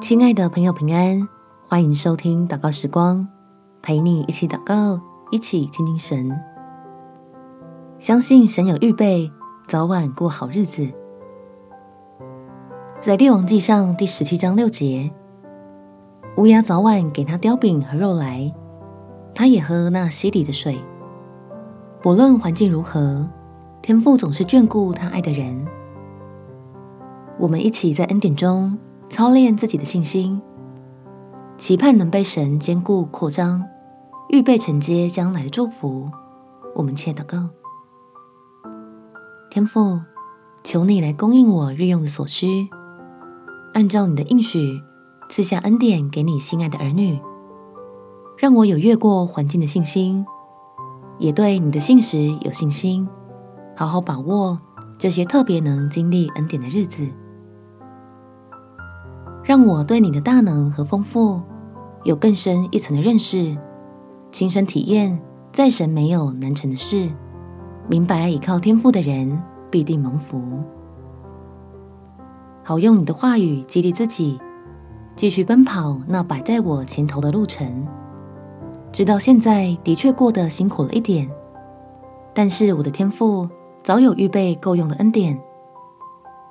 亲爱的朋友，平安，欢迎收听祷告时光，陪你一起祷告，一起亲近神。相信神有预备，早晚过好日子。在列王记上第十七章六节，乌鸦早晚给他叼饼和肉来，他也喝那溪里的水。不论环境如何，天父总是眷顾他爱的人。我们一起在恩典中操练自己的信心，期盼能被神坚固扩张，预备承接将来的祝福。我们且祷告。天父，求你来供应我日用的所需，按照你的应许赐下恩典给你心爱的儿女，让我有越过环境的信心，也对你的信实有信心，好好把握这些特别能经历恩典的日子，让我对你的大能和丰富有更深一层的认识，亲身体验在神没有难成的事。明白倚靠天赋的人必定蒙福，好用你的话语激励自己，继续奔跑那摆在我前头的路程。直到现在的确过得辛苦了一点，但是我的天赋早有预备够用的恩典，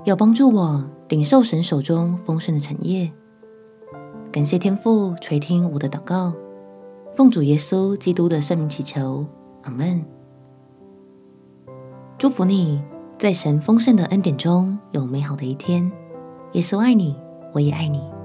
要帮助我领受神手中丰盛的产业。感谢天父垂听我的祷告，奉主耶稣基督的圣名祈求，阿门。祝福你，在神丰盛的恩典中有美好的一天。耶稣爱你，我也爱你。